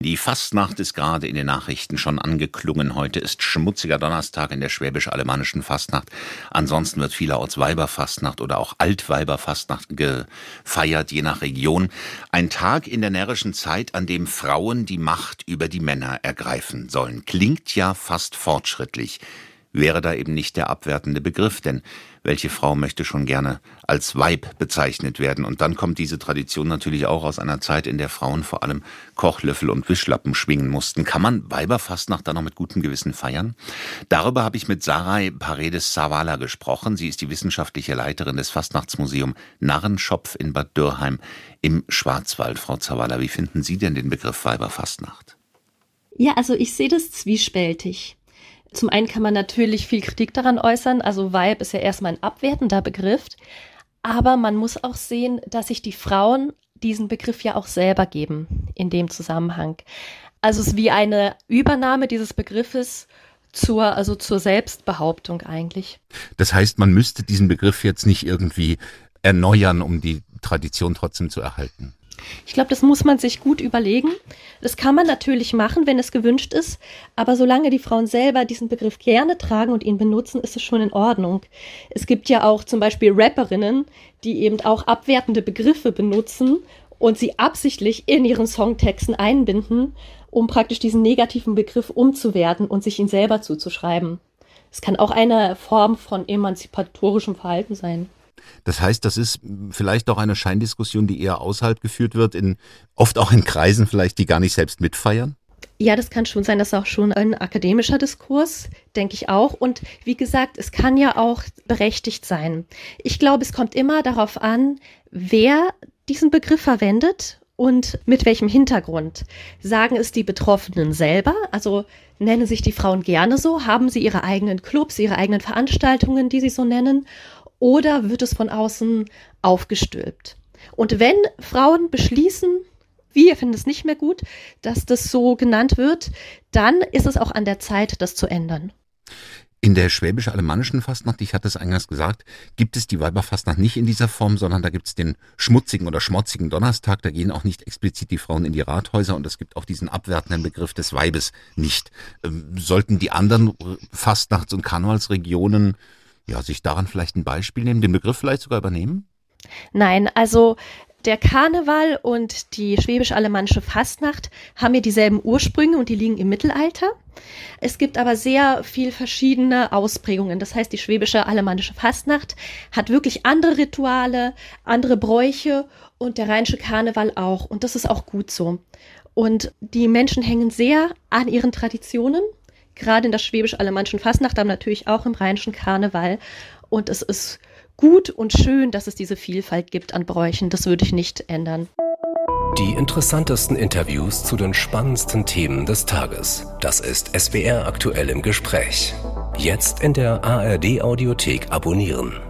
Die Fastnacht ist gerade in den Nachrichten schon angeklungen. Heute ist schmutziger Donnerstag in der schwäbisch-alemannischen Fastnacht. Ansonsten wird vielerorts Weiberfastnacht oder auch Altweiberfastnacht gefeiert, je nach Region. Ein Tag in der närrischen Zeit, an dem Frauen die Macht über die Männer ergreifen sollen. Klingt ja fast fortschrittlich wäre da eben nicht der abwertende Begriff, denn welche Frau möchte schon gerne als Weib bezeichnet werden? Und dann kommt diese Tradition natürlich auch aus einer Zeit, in der Frauen vor allem Kochlöffel und Wischlappen schwingen mussten. Kann man Weiberfastnacht dann noch mit gutem Gewissen feiern? Darüber habe ich mit Sarai Paredes Savala gesprochen. Sie ist die wissenschaftliche Leiterin des Fastnachtsmuseum Narrenschopf in Bad Dürrheim im Schwarzwald. Frau Zavala, wie finden Sie denn den Begriff Weiberfastnacht? Ja, also ich sehe das zwiespältig. Zum einen kann man natürlich viel Kritik daran äußern. Also Weib ist ja erstmal ein abwertender Begriff. Aber man muss auch sehen, dass sich die Frauen diesen Begriff ja auch selber geben in dem Zusammenhang. Also es ist wie eine Übernahme dieses Begriffes zur, also zur Selbstbehauptung eigentlich. Das heißt, man müsste diesen Begriff jetzt nicht irgendwie erneuern, um die Tradition trotzdem zu erhalten. Ich glaube, das muss man sich gut überlegen. Das kann man natürlich machen, wenn es gewünscht ist, aber solange die Frauen selber diesen Begriff gerne tragen und ihn benutzen, ist es schon in Ordnung. Es gibt ja auch zum Beispiel Rapperinnen, die eben auch abwertende Begriffe benutzen und sie absichtlich in ihren Songtexten einbinden, um praktisch diesen negativen Begriff umzuwerten und sich ihn selber zuzuschreiben. Es kann auch eine Form von emanzipatorischem Verhalten sein. Das heißt, das ist vielleicht auch eine Scheindiskussion, die eher außerhalb geführt wird, in, oft auch in Kreisen vielleicht, die gar nicht selbst mitfeiern? Ja, das kann schon sein. Das ist auch schon ein akademischer Diskurs, denke ich auch. Und wie gesagt, es kann ja auch berechtigt sein. Ich glaube, es kommt immer darauf an, wer diesen Begriff verwendet und mit welchem Hintergrund. Sagen es die Betroffenen selber, also nennen sich die Frauen gerne so, haben sie ihre eigenen Clubs, ihre eigenen Veranstaltungen, die sie so nennen, oder wird es von außen aufgestülpt? Und wenn Frauen beschließen, wir finden es nicht mehr gut, dass das so genannt wird, dann ist es auch an der Zeit, das zu ändern. In der schwäbisch-alemannischen Fastnacht, ich hatte es eingangs gesagt, gibt es die Weiberfastnacht nicht in dieser Form, sondern da gibt es den schmutzigen oder schmutzigen Donnerstag. Da gehen auch nicht explizit die Frauen in die Rathäuser und es gibt auch diesen abwertenden Begriff des Weibes nicht. Ähm, sollten die anderen Fastnachts- und Karnevalsregionen ja, sich daran vielleicht ein Beispiel nehmen, den Begriff vielleicht sogar übernehmen? Nein, also der Karneval und die schwäbisch-alemannische Fastnacht haben ja dieselben Ursprünge und die liegen im Mittelalter. Es gibt aber sehr viel verschiedene Ausprägungen. Das heißt, die schwäbische alemannische Fastnacht hat wirklich andere Rituale, andere Bräuche und der rheinische Karneval auch. Und das ist auch gut so. Und die Menschen hängen sehr an ihren Traditionen gerade in der schwäbisch-alemannischen Fastnacht, aber natürlich auch im rheinischen Karneval. Und es ist gut und schön, dass es diese Vielfalt gibt an Bräuchen. Das würde ich nicht ändern. Die interessantesten Interviews zu den spannendsten Themen des Tages. Das ist SWR aktuell im Gespräch. Jetzt in der ARD Audiothek abonnieren.